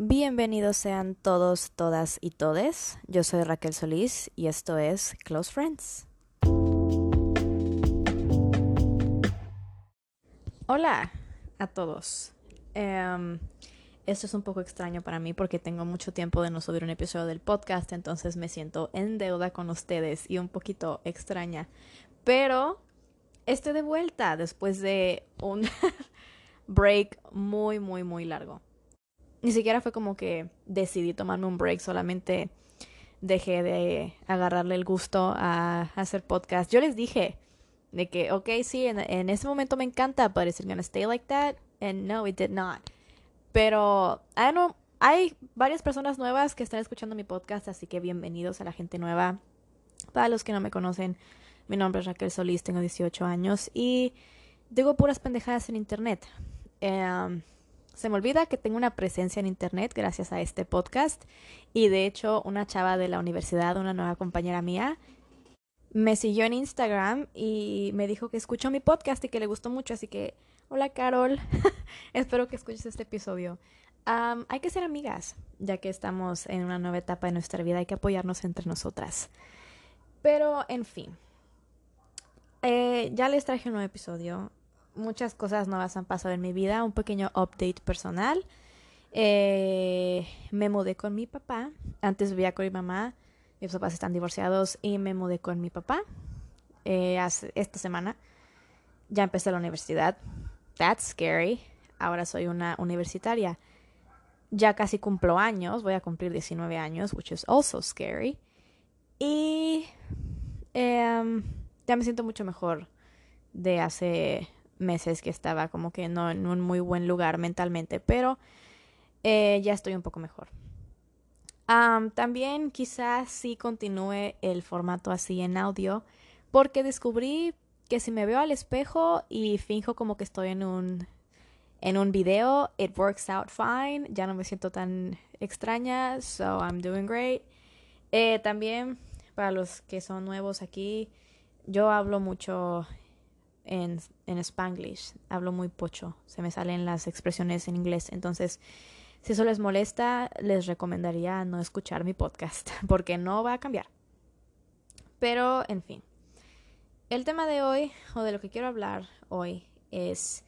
Bienvenidos sean todos, todas y todes. Yo soy Raquel Solís y esto es Close Friends. Hola a todos. Em, esto es un poco extraño para mí porque tengo mucho tiempo de no subir un episodio del podcast, entonces me siento en deuda con ustedes y un poquito extraña. Pero estoy de vuelta después de un break muy, muy, muy largo ni siquiera fue como que decidí tomarme un break, solamente dejé de agarrarle el gusto a hacer podcast. Yo les dije de que, ok, sí, en, ese momento me encanta, but is it gonna stay like that? And no, it did not. Pero, I don't hay varias personas nuevas que están escuchando mi podcast, así que bienvenidos a la gente nueva. Para los que no me conocen, mi nombre es Raquel Solís, tengo 18 años y digo puras pendejadas en internet. Um, se me olvida que tengo una presencia en internet gracias a este podcast y de hecho una chava de la universidad, una nueva compañera mía, me siguió en Instagram y me dijo que escuchó mi podcast y que le gustó mucho, así que hola Carol, espero que escuches este episodio. hay que ser amigas, ya que estamos en una nueva etapa de nuestra vida, hay que apoyarnos entre nosotras. Pero, en fin, eh, ya les traje un nuevo episodio muchas cosas nuevas han pasado en mi vida, un pequeño update personal. Eh, me mudé con mi papá, antes vivía con mi mamá, mis papás están divorciados y me mudé con mi papá eh, esta semana. Ya empecé la universidad, that's scary, ahora soy una universitaria. Ya casi cumplo años, voy a cumplir 19 años, which is also scary. Y em, ya me siento mucho mejor de hace meses que estaba como que no en un muy buen lugar mentalmente, pero eh, ya estoy un poco mejor. también quizás sí continúe el formato así en audio, porque descubrí que si me veo al espejo y finjo como que estoy en un en un video, it works out fine, ya no me siento tan extraña, so I'm doing great. Eh, también para los que son nuevos aquí, yo hablo mucho en, en spanglish, hablo muy pocho, se me salen las expresiones en inglés, entonces si eso les molesta, les recomendaría no escuchar mi podcast, porque no va a cambiar. Pero, en fin, el tema de hoy, o de lo que quiero hablar hoy, es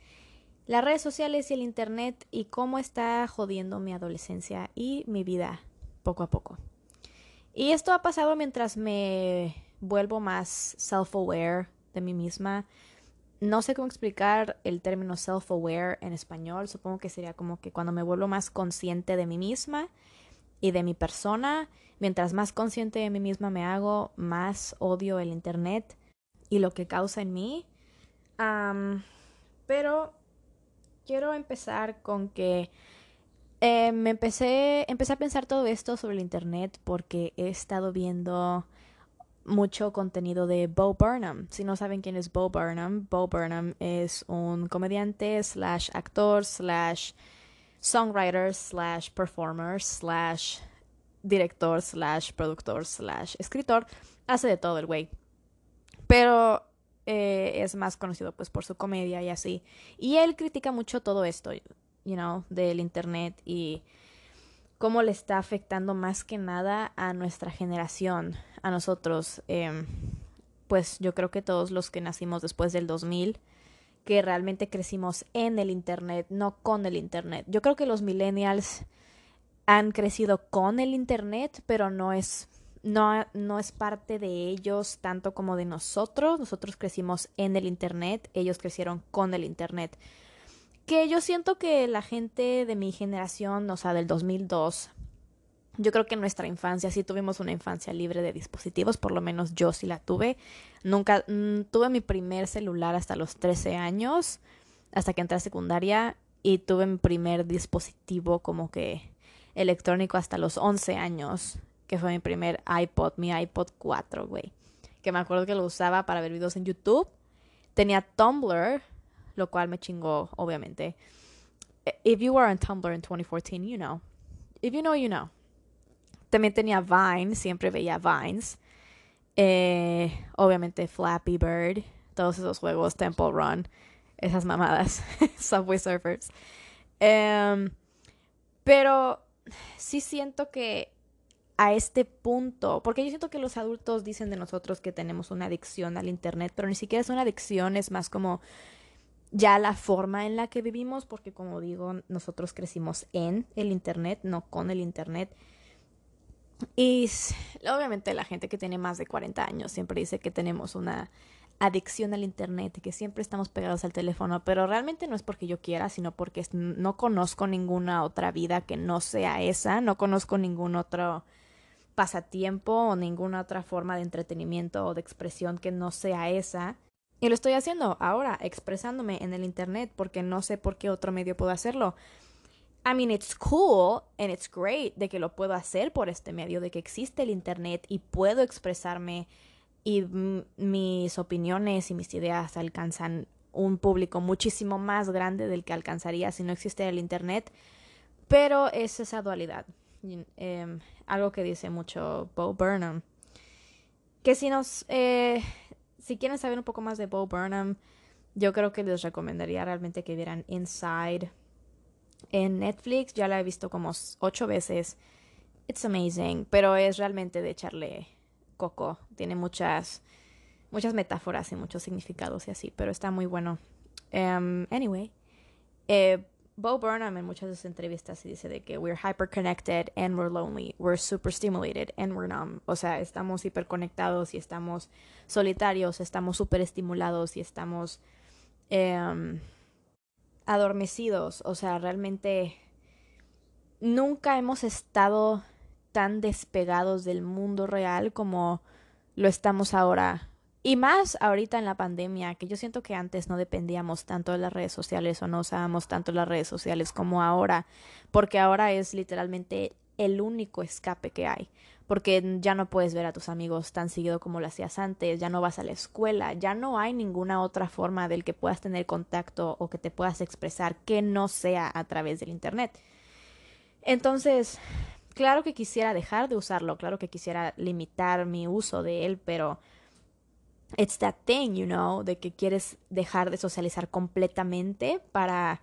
las redes sociales y el Internet y cómo está jodiendo mi adolescencia y mi vida poco a poco. Y esto ha pasado mientras me vuelvo más self-aware de mí misma, no sé cómo explicar el término self-aware en español. Supongo que sería como que cuando me vuelvo más consciente de mí misma y de mi persona, mientras más consciente de mí misma me hago, más odio el Internet y lo que causa en mí. pero quiero empezar con que eh, me empecé, empecé a pensar todo esto sobre el Internet porque he estado viendo mucho contenido de Bo Burnham. Si no saben quién es Bo Burnham, Bo Burnham es un comediante slash actor slash songwriter slash performer slash director slash productor slash escritor. Hace de todo el güey. Pero eh, es más conocido pues por su comedia y así. Y él critica mucho todo esto, you know, del internet y cómo le está afectando más que nada a nuestra generación, a nosotros. Em, pues yo creo que todos los que nacimos después del 2000, que realmente crecimos en el Internet, no con el Internet. Yo creo que los millennials han crecido con el Internet, pero no es, no, no es parte de ellos tanto como de nosotros. Nosotros crecimos en el Internet, ellos crecieron con el Internet que yo siento que la gente de mi generación, o sea, del 2002, yo creo que en nuestra infancia sí tuvimos una infancia libre de dispositivos, por lo menos yo sí la tuve. Nunca mm, tuve mi primer celular hasta los 13 años, hasta que entré a secundaria, y tuve mi primer dispositivo como que electrónico hasta los 11 años, que fue mi primer iPod, mi iPod 4, güey. Que me acuerdo que lo usaba para ver videos en YouTube. Tenía Tumblr, lo cual me chingó, obviamente. If you were on Tumblr in 2014, you know. If you know, you know. También tenía Vine, siempre veía Vines. Eh, obviamente Flappy Bird, todos esos juegos, Temple Run, esas mamadas, Subway Surfers. Em, pero sí siento que a este punto, porque yo siento que los adultos dicen de nosotros que tenemos una adicción al Internet, pero ni siquiera es una adicción, es más como ya la forma en la que vivimos, porque como digo, nosotros crecimos en el Internet, no con el Internet. Y obviamente la gente que tiene más de 40 años siempre dice que tenemos una adicción al Internet, que siempre estamos pegados al teléfono, pero realmente no es porque yo quiera, sino porque no conozco ninguna otra vida que no sea esa, no conozco ningún otro pasatiempo o ninguna otra forma de entretenimiento o de expresión que no sea esa. Y lo estoy haciendo ahora, expresándome en el Internet, porque no sé por qué otro medio puedo hacerlo. I mean, it's cool and it's great de que lo puedo hacer por este medio, de que existe el Internet y puedo expresarme y mis opiniones y mis ideas alcanzan un público muchísimo más grande del que alcanzaría si no existiera el Internet. Pero es esa dualidad. Em, algo que dice mucho Bo Burnham. Que si nos, eh, si quieren saber un poco más de Bo Burnham, yo creo que les recomendaría realmente que vieran Inside en Netflix. Ya la he visto como ocho veces. It's amazing, pero es realmente de echarle coco. Tiene muchas, muchas metáforas y muchos significados y así, pero está muy bueno. Um, anyway, eh, Bo Burnham en muchas de sus entrevistas dice de que we're hyperconnected and we're lonely, we're super stimulated and we're numb. O sea, estamos hiperconectados y estamos solitarios, estamos super estimulados y estamos em, adormecidos. O sea, realmente nunca hemos estado tan despegados del mundo real como lo estamos ahora y más ahorita en la pandemia, que yo siento que antes no dependíamos tanto de las redes sociales o no usábamos tanto las redes sociales como ahora, porque ahora es literalmente el único escape que hay, porque ya no puedes ver a tus amigos tan seguido como lo hacías antes, ya no vas a la escuela, ya no hay ninguna otra forma del que puedas tener contacto o que te puedas expresar que no sea a través del Internet. Entonces, claro que quisiera dejar de usarlo, claro que quisiera limitar mi uso de él, pero it's that thing, you know, de que quieres dejar de socializar completamente para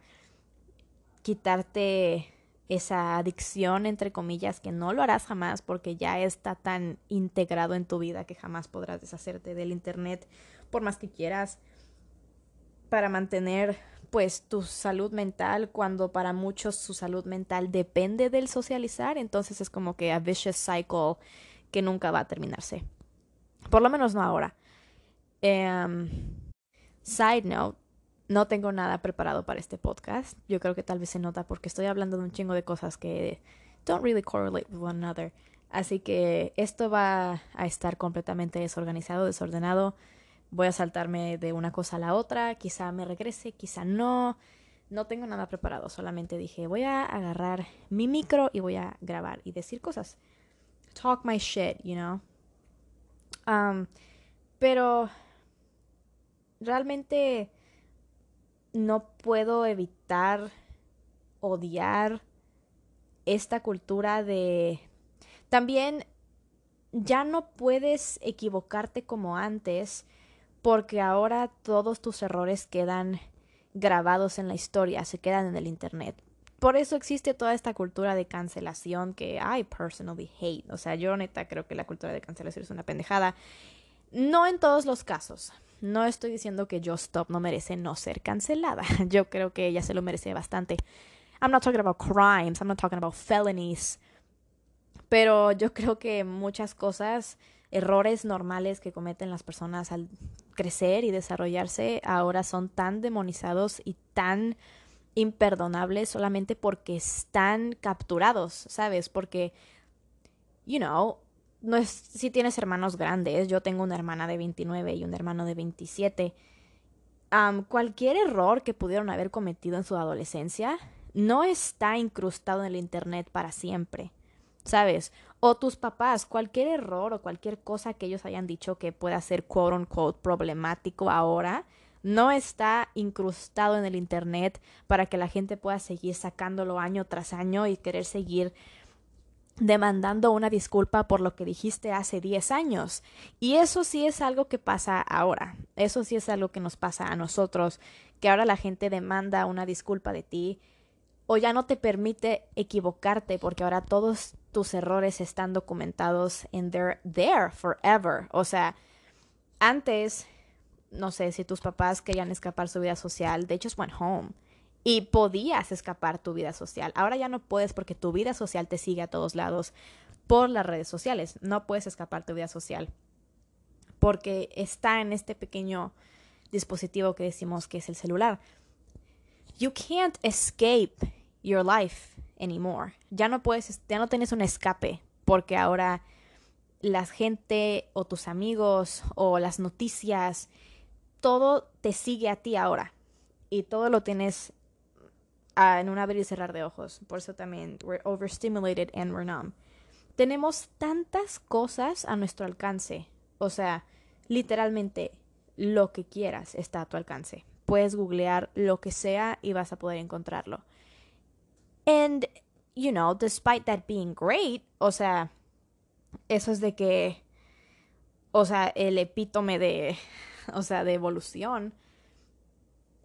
quitarte esa adicción, entre comillas, que no lo harás jamás porque ya está tan integrado en tu vida que jamás podrás deshacerte del Internet por más que quieras para mantener pues tu salud mental cuando para muchos su salud mental depende del socializar, entonces es como que a vicious cycle que nunca va a terminarse. Por lo menos no ahora. Um, side note, no tengo nada preparado para este podcast. Yo creo que tal vez se nota porque estoy hablando de un chingo de cosas que don't really correlate with one another. Así que esto va a estar completamente desorganizado, desordenado. Voy a saltarme de una cosa a la otra. Quizá me regrese, quizá no. No tengo nada preparado. Solamente dije, voy a agarrar mi micro y voy a grabar y decir cosas. Talk my shit, you know. Um, pero realmente no puedo evitar odiar esta cultura de... También ya no puedes equivocarte como antes porque ahora todos tus errores quedan grabados en la historia, se quedan en el Internet. Por eso existe toda esta cultura de cancelación que I personally hate. O sea, yo neta creo que la cultura de cancelación es una pendejada. No en todos los casos. No estoy diciendo que Just Stop no merece no ser cancelada. Yo creo que ella se lo merece bastante. I'm not talking about crimes, I'm not talking about felonies. Pero yo creo que muchas cosas, errores normales que cometen las personas al crecer y desarrollarse, ahora son tan demonizados y tan imperdonables solamente porque están capturados, ¿sabes? Porque, you know, no es si tienes hermanos grandes, yo tengo una hermana de 29 y un hermano de 27. cualquier error que pudieron haber cometido en su adolescencia no está incrustado en el Internet para siempre, ¿sabes? O tus papás, cualquier error o cualquier cosa que ellos hayan dicho que pueda ser quote unquote problemático ahora, no está incrustado en el Internet para que la gente pueda seguir sacándolo año tras año y querer seguir demandando una disculpa por lo que dijiste hace 10 años. Y eso sí es algo que pasa ahora. Eso sí es algo que nos pasa a nosotros, que ahora la gente demanda una disculpa de ti o ya no te permite equivocarte porque ahora todos tus errores están documentados en they're there forever. O sea, antes, no sé, si tus papás querían escapar su vida social, they just went home. Y podías escapar tu vida social. Ahora ya no puedes porque tu vida social te sigue a todos lados por las redes sociales. No puedes escapar tu vida social porque está en este pequeño dispositivo que decimos que es el celular. You can't escape your life anymore. Ya no puedes, ya no tienes un escape porque ahora la gente o tus amigos o las noticias, todo te sigue a ti ahora y todo lo tienes ah, en un abrir y cerrar de ojos. Por eso también we're overstimulated and we're numb. Tenemos tantas cosas a nuestro alcance. O sea, literalmente lo que quieras está a tu alcance. Puedes googlear lo que sea y vas a poder encontrarlo. And, you know, despite that being great, o sea, eso es de que, o sea, el epítome de, o sea, de evolución,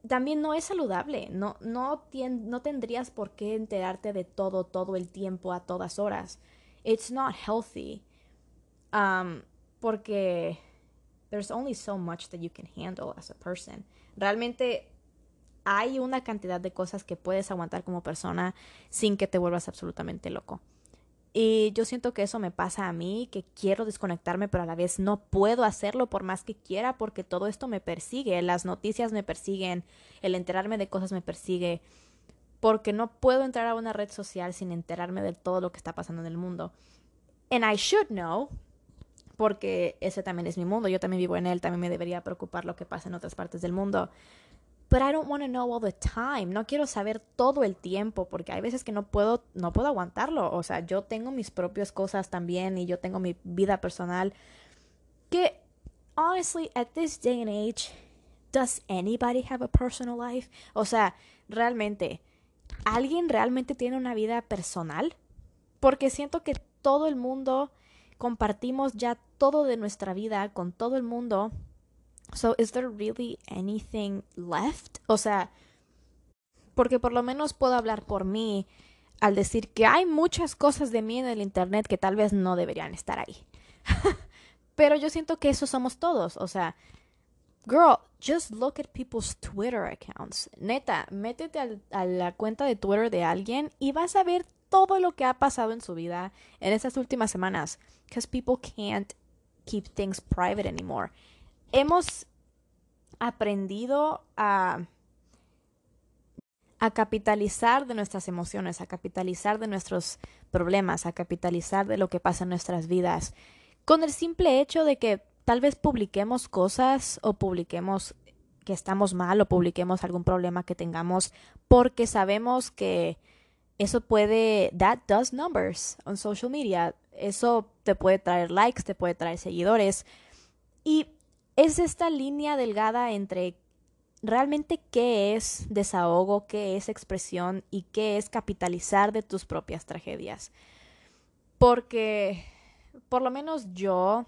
también no es saludable. No, no, no tendrías por qué enterarte de todo, todo el tiempo, a todas horas. It's not healthy. Um, porque there's only so much that you can handle as a person. Realmente hay una cantidad de cosas que puedes aguantar como persona sin que te vuelvas absolutamente loco. Y yo siento que eso me pasa a mí, que quiero desconectarme, pero a la vez no puedo hacerlo por más que quiera, porque todo esto me persigue, las noticias me persiguen, el enterarme de cosas me persigue, porque no puedo entrar a una red social sin enterarme de todo lo que está pasando en el mundo. And I should know, porque ese también es mi mundo, yo también vivo en él, también me debería preocupar lo que pasa en otras partes del mundo. But I don't want to know all the time. No quiero saber todo el tiempo porque hay veces que no puedo no puedo aguantarlo. O sea, yo tengo mis propias cosas también y yo tengo mi vida personal que honestly at this day and age does anybody have a personal life? O sea, realmente ¿alguien realmente tiene una vida personal? Porque siento que todo el mundo compartimos ya todo de nuestra vida con todo el mundo. So, is there really anything left? O sea, porque por lo menos puedo hablar por mí al decir que hay muchas cosas de mí en el Internet que tal vez no deberían estar ahí. Pero yo siento que eso somos todos. O sea, girl, just look at people's Twitter accounts. Neta, métete a la cuenta de Twitter de alguien y vas a ver todo lo que ha pasado en su vida en estas últimas semanas. Because people can't keep things private anymore. Hemos aprendido a, a capitalizar de nuestras emociones, a capitalizar de nuestros problemas, a capitalizar de lo que pasa en nuestras vidas, con el simple hecho de que tal vez publiquemos cosas o publiquemos que estamos mal o publiquemos algún problema que tengamos porque sabemos que eso puede, that does numbers on social media. Eso te puede traer likes, te puede traer seguidores. Y es esta línea delgada entre realmente qué es desahogo, qué es expresión y qué es capitalizar de tus propias tragedias. Porque, por lo menos yo,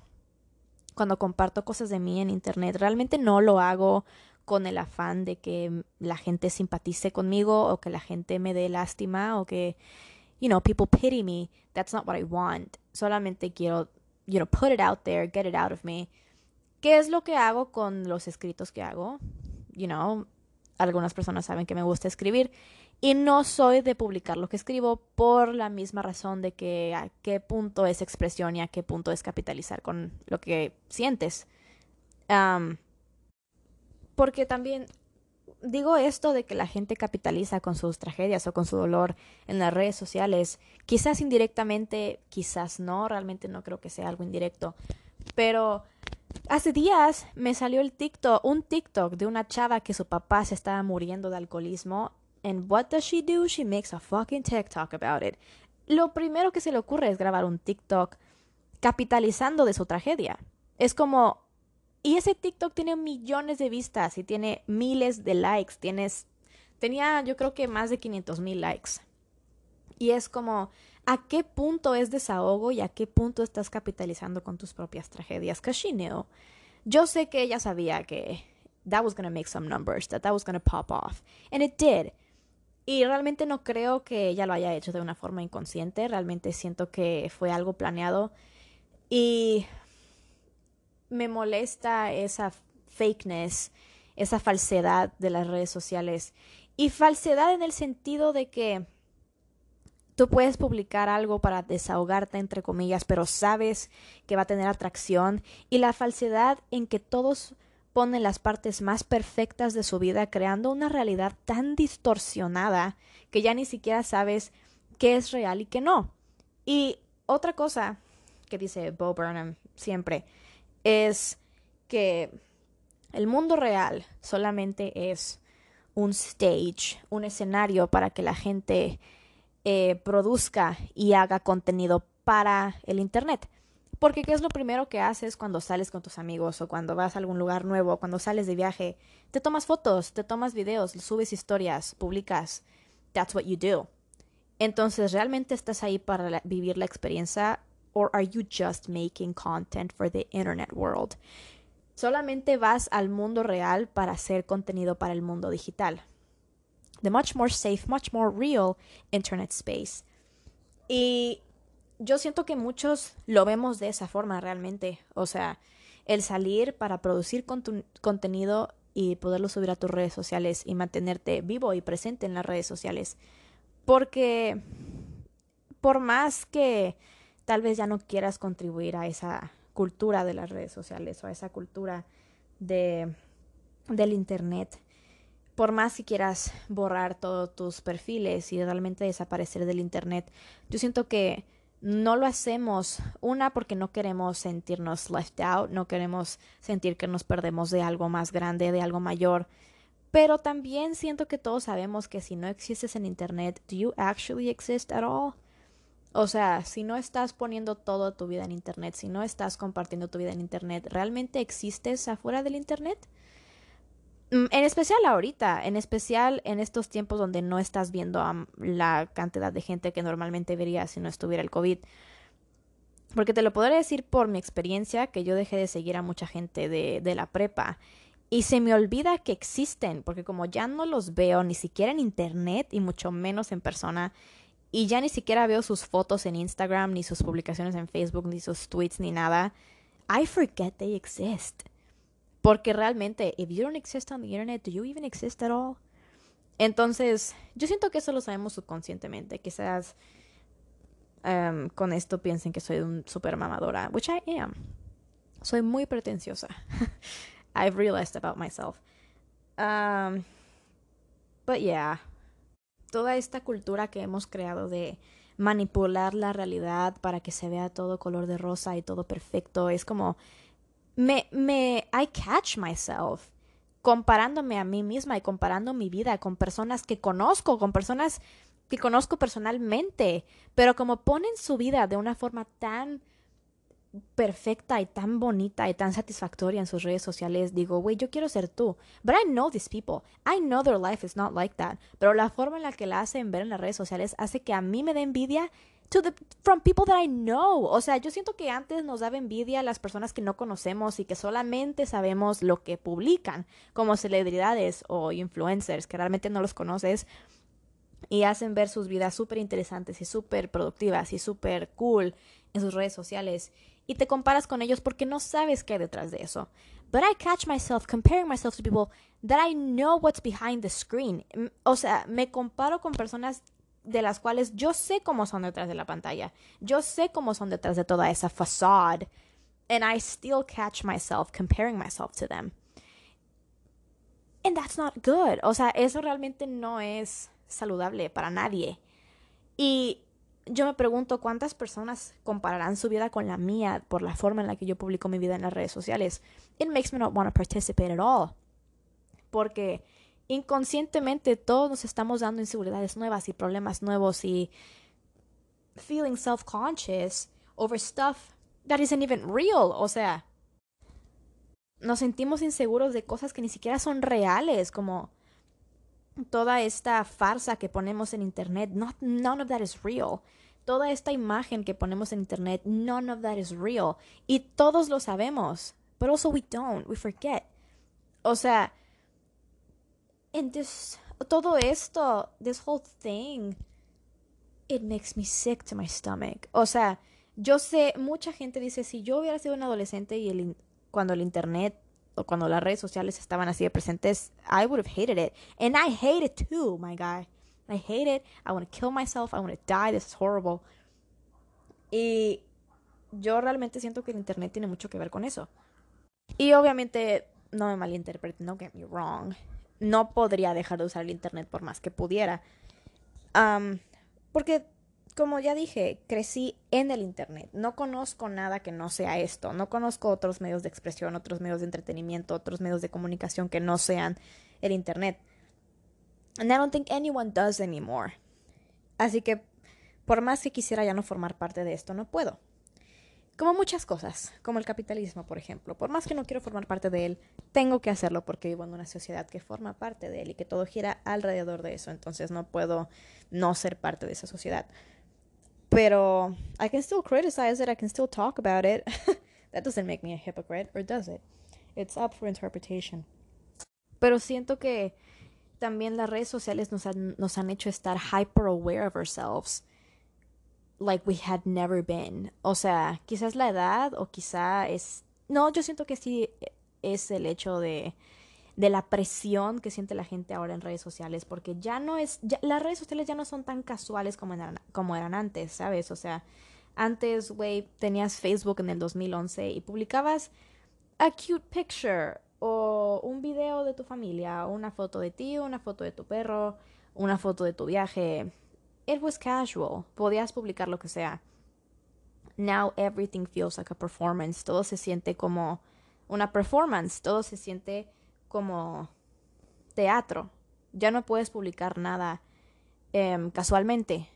cuando comparto cosas de mí en Internet, realmente no lo hago con el afán de que la gente simpatice conmigo o que la gente me dé lástima o que, you know, people pity me. That's not what I want. Solamente quiero, you know, put it out there, get it out of me. ¿Qué es lo que hago con los escritos que hago? You know, algunas personas saben que me gusta escribir y no soy de publicar lo que escribo por la misma razón de que a qué punto es expresión y a qué punto es capitalizar con lo que sientes. Um, porque también digo esto de que la gente capitaliza con sus tragedias o con su dolor en las redes sociales, quizás indirectamente, quizás no, realmente no creo que sea algo indirecto, pero hace días me salió el TikTok, un TikTok de una chava que su papá se estaba muriendo de alcoholismo and what does she do? She makes a fucking TikTok about it. Lo primero que se le ocurre es grabar un TikTok capitalizando de su tragedia. Es como y ese TikTok tiene millones de vistas y tiene miles de likes. Tienes, tenía yo creo que más de 500 mil likes. Y es como, ¿a qué punto es desahogo y a qué punto estás capitalizando con tus propias tragedias? Because. Yo sé que ella sabía que that was going to make some numbers, that that was going to pop off. And it did. Y realmente no creo que ella lo haya hecho de una forma inconsciente, realmente siento que fue algo planeado y me molesta esa fakeness, esa falsedad de las redes sociales. Y falsedad en el sentido de que tú puedes publicar algo para desahogarte, entre comillas, pero sabes que va a tener atracción. Y la falsedad en que todos ponen las partes más perfectas de su vida, creando una realidad tan distorsionada que ya ni siquiera sabes qué es real y qué no. Y otra cosa que dice Bo Burnham siempre es que el mundo real solamente es un stage, un escenario para que la gente eh, produzca y haga contenido para el Internet. Porque ¿qué es lo primero que haces cuando sales con tus amigos o cuando vas a algún lugar nuevo, cuando sales de viaje? Te tomas fotos, te tomas videos, subes historias, publicas. That's what you do. Entonces, ¿realmente estás ahí para vivir la experiencia or are you just making content for the internet world? Solamente vas al mundo real para hacer contenido para el mundo digital. The much more safe, much more real internet space. Y yo siento que muchos lo vemos de esa forma realmente. O sea, el salir para producir contenido y poderlo subir a tus redes sociales y mantenerte vivo y presente en las redes sociales. Porque por más que tal vez ya no quieras contribuir a esa cultura de las redes sociales o a esa cultura de, del Internet, por más que quieras borrar todos tus perfiles y realmente desaparecer del Internet, yo siento que no lo hacemos, una, porque no queremos sentirnos left out, no queremos sentir que nos perdemos de algo más grande, de algo mayor, pero también siento que todos sabemos que si no existes en Internet, ¿do you actually exist at all? O sea, si no estás poniendo toda tu vida en Internet, si no estás compartiendo tu vida en Internet, ¿realmente existes afuera del Internet? Mm, en especial ahorita, en especial en estos tiempos donde no estás viendo a la cantidad de gente que normalmente verías si no estuviera el COVID. Porque te lo podré decir por mi experiencia, que yo dejé de seguir a mucha gente de, de la prepa. Y se me olvida que existen, porque como ya no los veo ni siquiera en internet y mucho menos en persona, y ya ni siquiera veo sus fotos en Instagram, ni sus publicaciones en Facebook, ni sus tweets, ni nada, I forget they exist. Porque realmente, if you don't exist on the internet, do you even exist at all? Entonces, yo siento que eso lo sabemos subconscientemente. Quizás um, con esto piensen que soy un super mamadora, which I am. Soy muy pretenciosa. I've realized about myself. Um, but yeah, toda esta cultura que hemos creado de manipular la realidad para que se vea todo color de rosa y todo perfecto es como me, me, I catch myself comparándome a mí misma y comparando mi vida con personas que conozco, con personas que conozco personalmente, pero como ponen su vida de una forma tan perfecta y tan bonita y tan satisfactoria en sus redes sociales, digo, güey, yo quiero ser tú. But I know these people. I know their life is not like that. Pero la forma en la que la hacen ver en las redes sociales hace que a mí me dé envidia to the, from people that I know. O sea, yo siento que antes nos daba envidia a las personas que no conocemos y que solamente sabemos lo que publican, como celebridades o influencers, que realmente no los conoces y hacen ver sus vidas súper interesantes y súper productivas y súper cool en sus redes sociales. Y te comparas con ellos porque no sabes qué hay detrás de eso. But I catch myself comparing myself to people that I know what's behind the screen. O sea, me comparo con personas de las cuales yo sé cómo son detrás de la pantalla. Yo sé cómo son detrás de toda esa facade. And I still catch myself comparing myself to them. And that's not good. O sea, eso realmente no es saludable para nadie. Y yo me pregunto cuántas personas compararán su vida con la mía por la forma en la que yo publico mi vida en las redes sociales. It makes me not want to participate at all. Porque inconscientemente todos nos estamos dando inseguridades nuevas y problemas nuevos y feeling self-conscious over stuff that isn't even real. O sea, nos sentimos inseguros de cosas que ni siquiera son reales, como toda esta farsa que ponemos en internet. Not, none of that is real. Toda esta imagen que ponemos en internet, none of that is real. Y todos lo sabemos, but also we don't, we forget. O sea, in this todo esto, this whole thing, it makes me sick to my stomach. O sea, yo sé, mucha gente dice, si yo hubiera sido un adolescente y el, cuando el internet cuando las redes sociales estaban así de presentes, I would have hated it. And I hate it too, my guy. I hate it. I want to kill myself. I want to die. This is horrible. Y yo realmente siento que el internet tiene mucho que ver con eso. Y obviamente, no me malinterpreten, no get me wrong. No podría dejar de usar el internet por más que pudiera. Um, porque como ya dije, crecí en el Internet. No conozco nada que no sea esto. No conozco otros medios de expresión, otros medios de entretenimiento, otros medios de comunicación que no sean el Internet. And I don't think anyone does anymore. Así que, por más que quisiera ya no formar parte de esto, no puedo. Como muchas cosas, como el capitalismo, por ejemplo. Por más que no quiero formar parte de él, tengo que hacerlo porque vivo en una sociedad que forma parte de él y que todo gira alrededor de eso. Entonces no puedo no ser parte de esa sociedad. Pero I can still criticize it, I can still talk about it. that doesn't make me a hypocrite, or does it? It's up for interpretation. Pero siento que también las redes sociales nos han, nos han hecho estar hyper aware of ourselves like we had never been. O sea, quizás la edad o quizá es... No, yo siento que sí es el hecho de de la presión que siente la gente ahora en redes sociales, porque ya no es, las redes sociales ya no son tan casuales como eran, como eran antes, ¿sabes? O sea, antes, güey, tenías Facebook en el 2011 y publicabas a cute picture o un video de tu familia, una foto de ti, una foto de tu perro, una foto de tu viaje. It was casual, podías publicar lo que sea. Now everything feels like a performance, todo se siente como una performance, todo se siente como teatro. Ya no puedes publicar nada em, casualmente.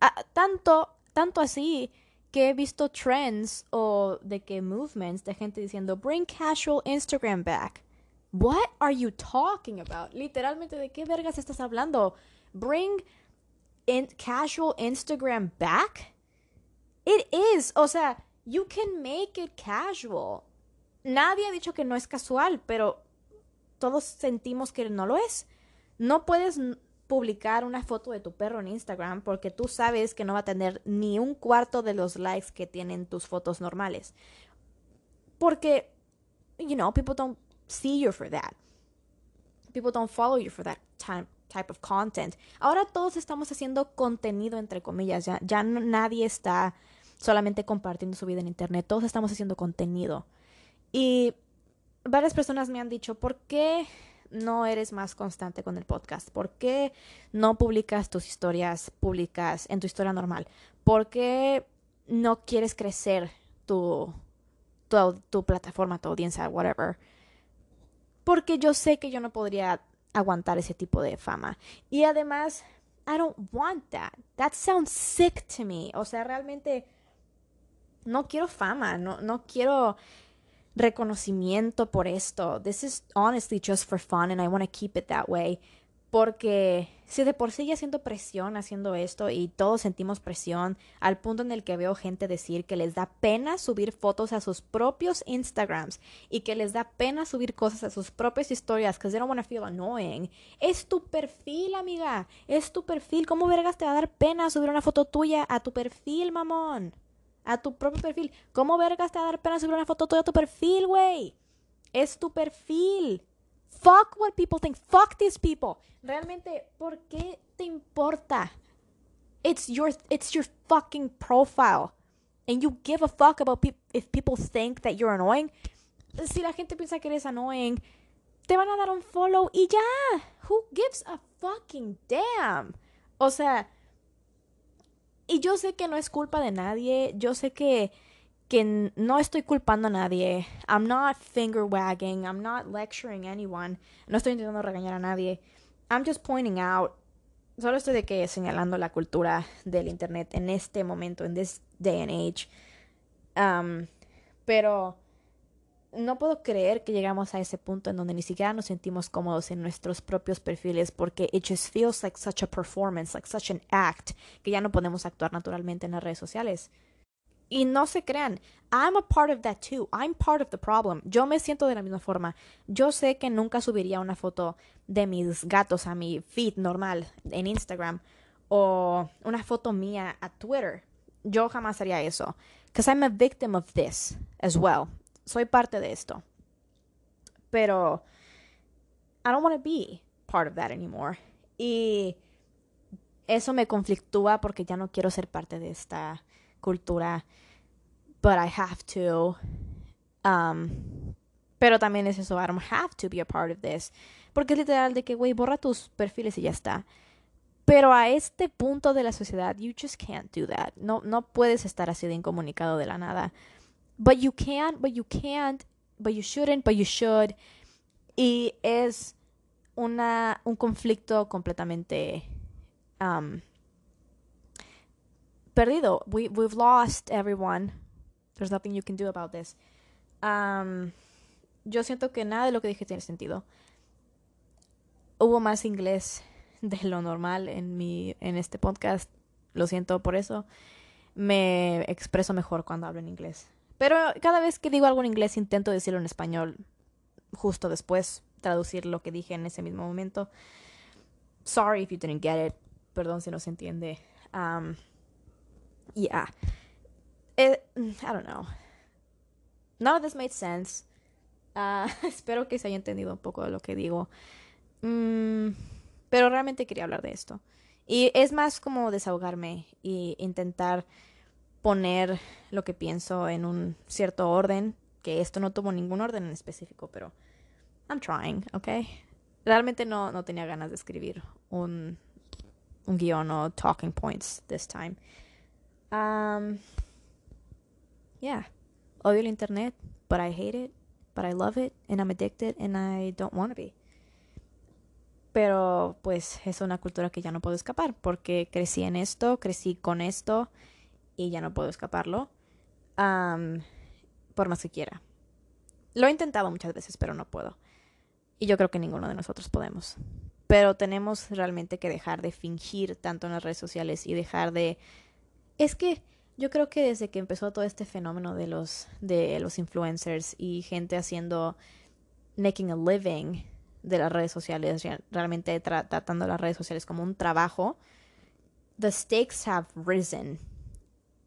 Ah, tanto, tanto así que he visto trends o de que movements de gente diciendo bring casual Instagram back. What are you talking about? Literalmente, ¿de qué vergas estás hablando? Bring in casual Instagram back? It is. O sea, you can make it casual. Nadie ha dicho que no es casual, pero todos sentimos que no lo es. No puedes publicar una foto de tu perro en Instagram porque tú sabes que no va a tener ni un cuarto de los likes que tienen tus fotos normales. Porque, you know, people don't see you for that. People don't follow you for that type of content. Ahora todos estamos haciendo contenido, entre comillas. Ya, ya nadie está solamente compartiendo su vida en Internet. Todos estamos haciendo contenido. Y varias personas me han dicho, ¿por qué no eres más constante con el podcast? ¿Por qué no publicas tus historias públicas en tu historia normal? ¿Por qué no quieres crecer tu, tu, plataforma, tu audiencia, whatever? Porque yo sé que yo no podría aguantar ese tipo de fama. Y además, I don't want that. That sounds sick to me. O sea, realmente no quiero fama, no, no quiero reconocimiento por esto. This is honestly just for fun and I want to keep it that way. Porque si de por sí ya siento presión haciendo esto y todos sentimos presión al punto en el que veo gente decir que les da pena subir fotos a sus propios Instagrams y que les da pena subir cosas a sus propias historias because they don't want to feel annoying. Es tu perfil, amiga. Es tu perfil. ¿Cómo vergas te va a dar pena subir una foto tuya a tu perfil, mamón? A tu propio perfil. ¿Cómo vergas te va a pena subir una foto tuya a tu perfil, güey? Es tu perfil. Fuck what people think. Fuck these people. Realmente, ¿por qué te importa? It's your it's your fucking profile. And you give a fuck about pe if people think that you're annoying. Si la gente piensa que eres annoying, te van a dar un follow y ya. Who gives a fucking damn? O sea, y yo sé que no es culpa de nadie, yo sé que, que no estoy culpando a nadie. I'm not finger wagging, I'm not lecturing anyone. No estoy intentando regañar a nadie. I'm just pointing out. Solo estoy de que señalando la cultura del internet en este momento, en this day and age. Um, pero no puedo creer que llegamos a ese punto en donde ni siquiera nos sentimos cómodos en nuestros propios perfiles porque it just feels like such a performance, like such an act, que ya no podemos actuar naturalmente en las redes sociales. Y no se crean, I'm a part of that too. I'm part of the problem. Yo me siento de la misma forma. Yo sé que nunca subiría una foto de mis gatos a mi feed normal en Instagram o una foto mía a Twitter. Yo jamás haría eso. Because I'm a victim of this as well. Soy parte de esto. Pero I don't want to be part of that anymore. Y eso me conflictúa porque ya no quiero ser parte de esta cultura. But I have to. Um, pero también es eso, I don't have to be a part of this. Porque es literal de que, güey, borra tus perfiles y ya está. Pero a este punto de la sociedad, you just can't do that. No, no puedes estar así de incomunicado de la nada. But you can, but you can't, but you shouldn't, but you should. Y es una, un conflicto completamente um, perdido. We, we've lost everyone. There's nothing you can do about this. Um, yo siento que nada de lo que dije tiene sentido. Hubo más inglés de lo normal en mi en este podcast. Lo siento por eso. Me expreso mejor cuando hablo en inglés. Pero cada vez que digo algo en inglés intento decirlo en español justo después, traducir lo que dije en ese mismo momento. Sorry if you didn't get it. Perdón si no se entiende. Um, yeah. It, I don't know. None of this made sense. Uh, espero que se haya entendido un poco de lo que digo. Mm, pero realmente quería hablar de esto. Y es más como desahogarme e intentar poner lo que pienso en un cierto orden, que esto no tuvo ningún orden en específico, pero I'm trying, ¿ok? Realmente no, no tenía ganas de escribir un, un guion o talking points this time. Um, yeah, odio el internet, but I hate it, but I love it, and I'm addicted, and I don't want to be. Pero pues es una cultura que ya no puedo escapar, porque crecí en esto, crecí con esto, y ya no puedo escaparlo, um, por más que quiera. Lo he intentado muchas veces, pero no puedo. Y yo creo que ninguno de nosotros podemos. Pero tenemos realmente que dejar de fingir tanto en las redes sociales y dejar de... Es que yo creo que desde que empezó todo este fenómeno de los, de los influencers y gente haciendo, making a living de las redes sociales, realmente tratando las redes sociales como un trabajo, the stakes have risen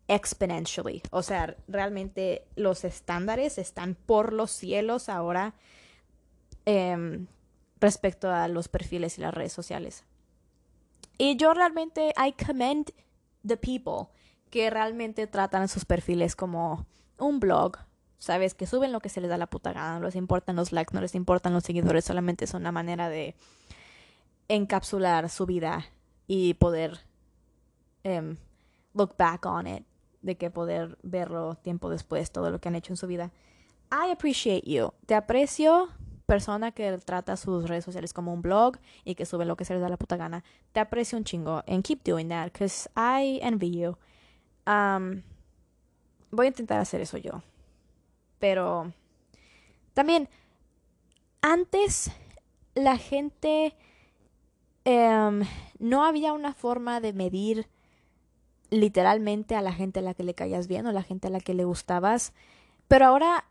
exponentially. O sea, realmente los estándares están por los cielos ahora em, respecto a los perfiles y las redes sociales. Y yo realmente, I commend the people que realmente tratan sus perfiles como un blog, ¿sabes? Que suben lo que se les da la puta gana, no les importan los likes, no les importan los seguidores, solamente es una manera de encapsular su vida y poder em, look back on it, de que poder verlo tiempo después, todo lo que han hecho en su vida. I appreciate you. Te aprecio, persona que trata sus redes sociales como un blog y que sube lo que se les da la puta gana. Te aprecio un chingo. And keep doing that, because I envy you voy a intentar hacer eso yo. Pero también, antes la gente em, no había una forma de medir literalmente a la gente a la que le caías bien o a la gente a la que le gustabas. Pero ahora,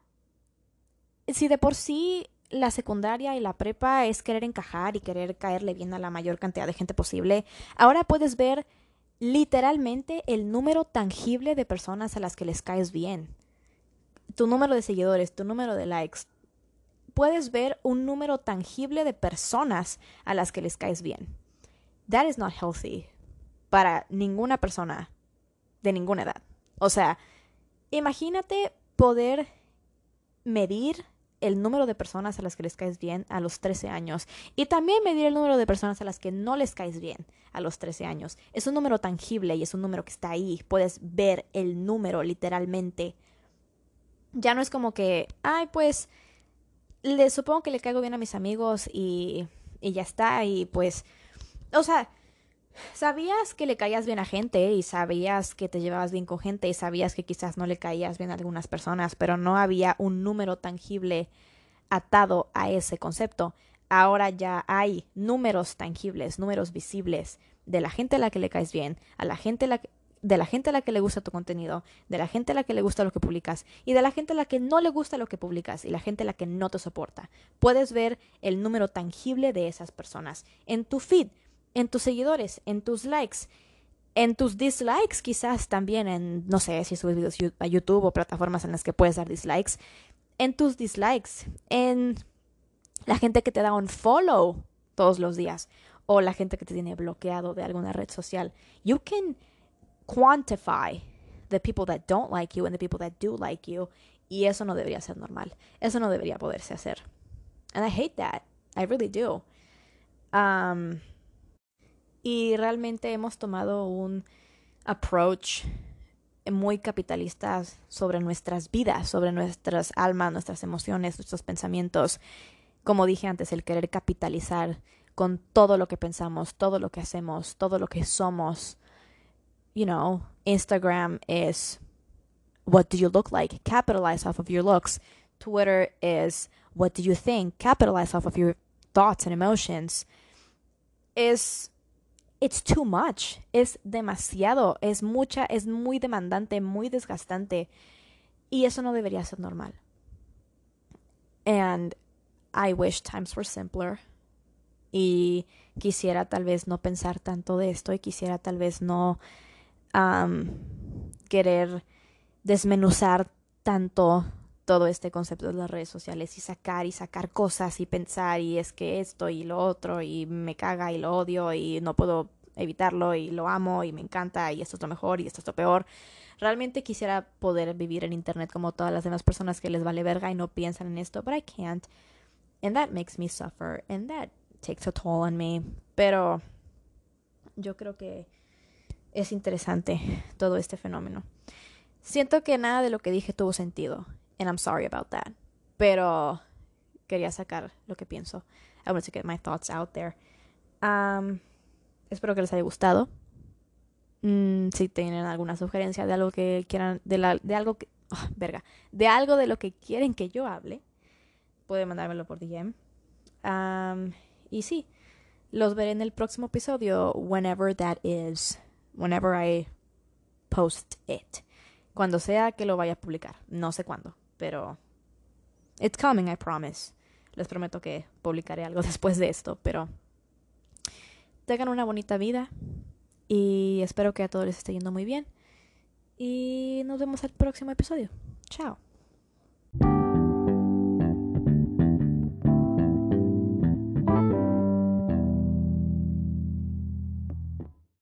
si de por sí la secundaria y la prepa es querer encajar y querer caerle bien a la mayor cantidad de gente posible, ahora puedes ver literalmente el número tangible de personas a las que les caes bien. Tu número de seguidores, tu número de likes. Puedes ver un número tangible de personas a las que les caes bien. That is not healthy para ninguna persona de ninguna edad. O sea, imagínate poder medir el número de personas a las que les caes bien a los 13 años y también medir el número de personas a las que no les caes bien a los 13 años. Es un número tangible y es un número que está ahí. Puedes ver el número literalmente. Ya no es como que, ay, pues, le supongo que le caigo bien a mis amigos y, y ya está. Y pues, o sea, Sabías que le caías bien a gente y sabías que te llevabas bien con gente y sabías que quizás no le caías bien a algunas personas, pero no había un número tangible atado a ese concepto. Ahora ya hay números tangibles, números visibles de la gente a la que le caes bien, a la gente de la gente a la que le gusta tu contenido, de la gente a la que le gusta lo que publicas y de la gente a la que no le gusta lo que publicas y la gente a la que no te soporta. Puedes ver el número tangible de esas personas en tu feed, en tus seguidores, en tus likes, en tus dislikes quizás también en, no sé, si subes videos a YouTube o plataformas en las que puedes dar dislikes, en tus dislikes, en la gente que te da un follow todos los días o la gente que te tiene bloqueado de alguna red social. You can quantify the people that don't like you and the people that do like you. Y eso no debería ser normal. Eso no debería poderse hacer. And I hate that. I really do. Um, y realmente hemos tomado un approach muy capitalista sobre nuestras vidas, sobre nuestras almas, nuestras emociones, nuestros pensamientos. Como dije antes, el querer capitalizar con todo lo que pensamos, todo lo que hacemos, todo lo que somos. You know, Instagram is what do you look like? Capitalize off of your looks. Twitter is what do you think? Capitalize off of your thoughts and emotions. Is it's too much. Es demasiado, es mucha, es muy demandante, muy desgastante. Y eso no debería ser normal. And I wish times were simpler y quisiera tal vez no pensar tanto de esto y quisiera tal vez no querer desmenuzar tanto todo este concepto de las redes sociales y sacar y sacar cosas y pensar y es que esto y lo otro y me caga y lo odio y no puedo evitarlo y lo amo y me encanta y esto es lo mejor y esto es lo peor. Realmente quisiera poder vivir en internet como todas las demás personas que les vale verga y no piensan en esto, but I can't. And that makes me suffer and that takes a toll on me. Pero yo creo que es interesante todo este fenómeno. Siento que nada de lo que dije tuvo sentido. And I'm sorry about that. Pero quería sacar lo que pienso. I wanted to get my thoughts out there. Um, espero que les haya gustado. Mm, si tienen alguna sugerencia de algo que quieran, de, la, de algo que, ah, verga, de algo de lo que quieren que yo hable, pueden mandármelo por DM. Um, y sí, los veré en el próximo episodio, whenever that is, whenever I post it. Cuando sea que lo vaya a publicar. No sé cuándo, pero it's coming, I promise. Les prometo que publicaré algo después de esto, pero tengan una bonita vida y espero que a todos les esté yendo muy bien. Y nos vemos el próximo episodio. Chao.